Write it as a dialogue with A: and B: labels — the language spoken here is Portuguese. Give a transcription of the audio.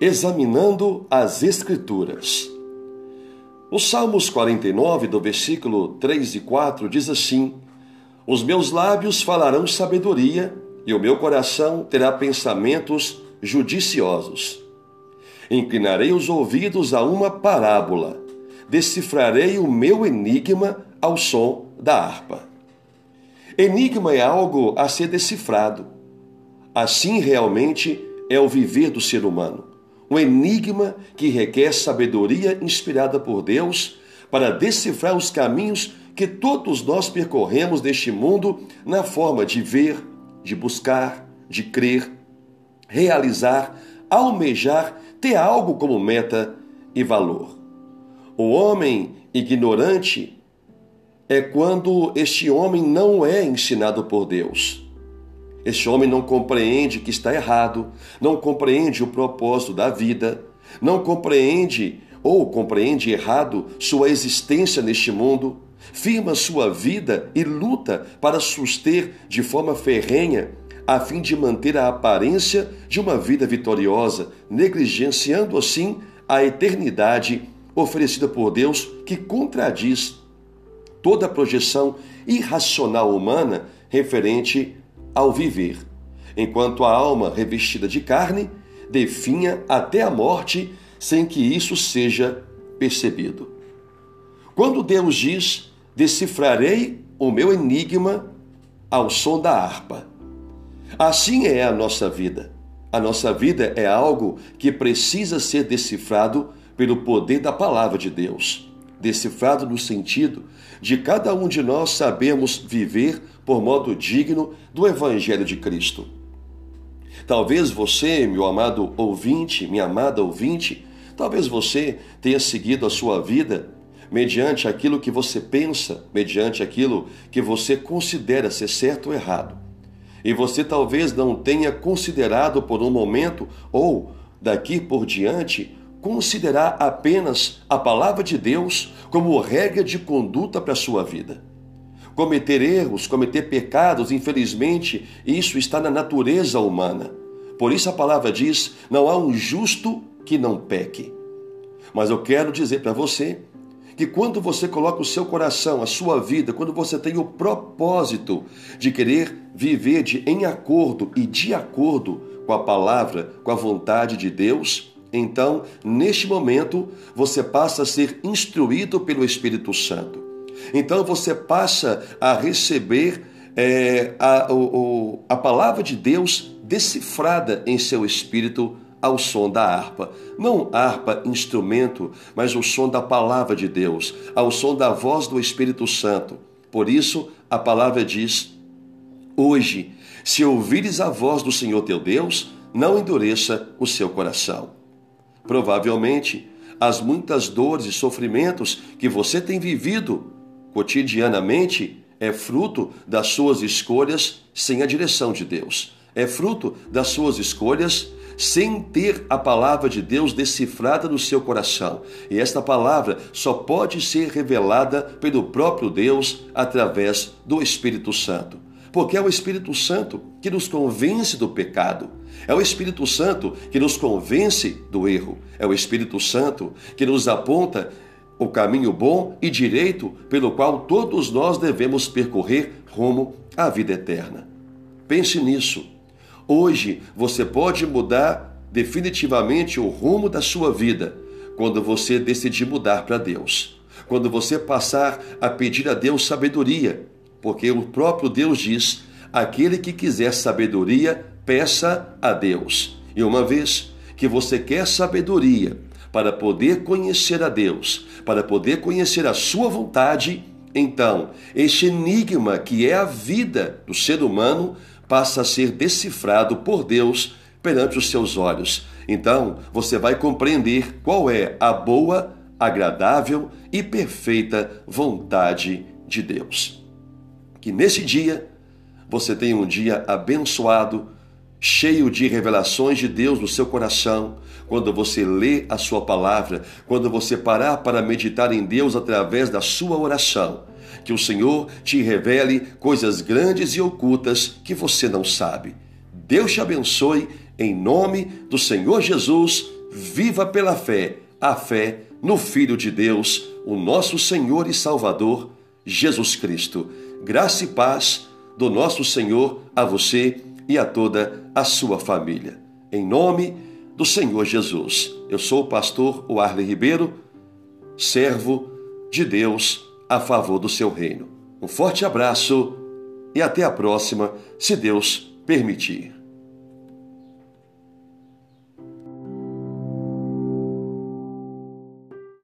A: Examinando as Escrituras. O Salmos 49, do versículo 3 e 4, diz assim: Os meus lábios falarão sabedoria, e o meu coração terá pensamentos judiciosos. Inclinarei os ouvidos a uma parábola, decifrarei o meu enigma ao som da harpa. Enigma é algo a ser decifrado. Assim realmente é o viver do ser humano um enigma que requer sabedoria inspirada por Deus para decifrar os caminhos que todos nós percorremos neste mundo na forma de ver, de buscar, de crer, realizar, almejar, ter algo como meta e valor. O homem ignorante é quando este homem não é ensinado por Deus. Este homem não compreende que está errado, não compreende o propósito da vida, não compreende ou compreende errado sua existência neste mundo, firma sua vida e luta para suster de forma ferrenha a fim de manter a aparência de uma vida vitoriosa, negligenciando assim a eternidade oferecida por Deus que contradiz toda a projeção irracional humana referente ao viver, enquanto a alma revestida de carne definha até a morte sem que isso seja percebido. Quando Deus diz: Decifrarei o meu enigma ao som da harpa. Assim é a nossa vida. A nossa vida é algo que precisa ser decifrado pelo poder da palavra de Deus. Decifrado no sentido de cada um de nós sabermos viver por modo digno do Evangelho de Cristo. Talvez você, meu amado ouvinte, minha amada ouvinte, talvez você tenha seguido a sua vida mediante aquilo que você pensa, mediante aquilo que você considera ser certo ou errado. E você talvez não tenha considerado por um momento ou daqui por diante considerar apenas a palavra de Deus como regra de conduta para a sua vida cometer erros, cometer pecados, infelizmente, isso está na natureza humana. Por isso a palavra diz: não há um justo que não peque. Mas eu quero dizer para você que quando você coloca o seu coração, a sua vida, quando você tem o propósito de querer viver de, em acordo e de acordo com a palavra, com a vontade de Deus, então, neste momento, você passa a ser instruído pelo Espírito Santo. Então você passa a receber é, a, o, a palavra de Deus decifrada em seu espírito ao som da harpa. Não harpa, instrumento, mas o som da palavra de Deus, ao som da voz do Espírito Santo. Por isso, a palavra diz: Hoje, se ouvires a voz do Senhor teu Deus, não endureça o seu coração. Provavelmente, as muitas dores e sofrimentos que você tem vivido cotidianamente é fruto das suas escolhas sem a direção de Deus. É fruto das suas escolhas sem ter a palavra de Deus decifrada no seu coração. E esta palavra só pode ser revelada pelo próprio Deus através do Espírito Santo. Porque é o Espírito Santo que nos convence do pecado. É o Espírito Santo que nos convence do erro. É o Espírito Santo que nos aponta o caminho bom e direito pelo qual todos nós devemos percorrer rumo à vida eterna. Pense nisso. Hoje você pode mudar definitivamente o rumo da sua vida quando você decidir mudar para Deus. Quando você passar a pedir a Deus sabedoria, porque o próprio Deus diz: aquele que quiser sabedoria, peça a Deus. E uma vez que você quer sabedoria, para poder conhecer a Deus, para poder conhecer a Sua vontade, então este enigma que é a vida do ser humano passa a ser decifrado por Deus perante os seus olhos. Então você vai compreender qual é a boa, agradável e perfeita vontade de Deus. Que nesse dia você tenha um dia abençoado cheio de revelações de Deus no seu coração, quando você lê a sua palavra, quando você parar para meditar em Deus através da sua oração, que o Senhor te revele coisas grandes e ocultas que você não sabe. Deus te abençoe em nome do Senhor Jesus. viva pela fé a fé no Filho de Deus, o nosso Senhor e Salvador, Jesus Cristo. Graça e paz do nosso Senhor a você e a toda a sua família. Em nome do Senhor Jesus. Eu sou o pastor Warley Ribeiro, servo de Deus a favor do seu reino. Um forte abraço e até a próxima, se Deus permitir.